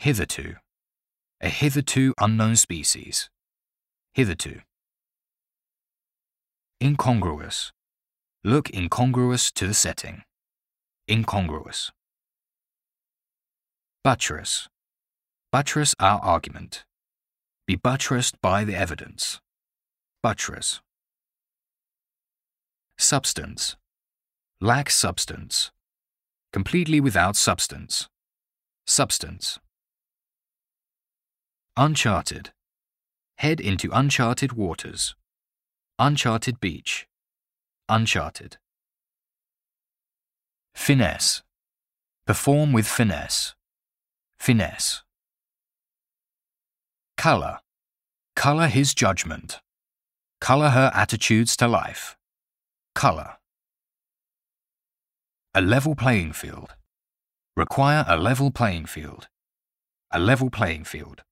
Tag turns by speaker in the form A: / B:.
A: Hitherto. A hitherto unknown species. Hitherto. Incongruous. Look incongruous to the setting. Incongruous. Buttress. Buttress our argument. Be buttressed by the evidence. Buttress. Substance. Lack substance. Completely without substance. Substance. Uncharted. Head into uncharted waters. Uncharted beach. Uncharted. Finesse. Perform with finesse. Finesse. Color. Color his judgment. Color her attitudes to life. Color. A level playing field. Require a level playing field. A level playing field.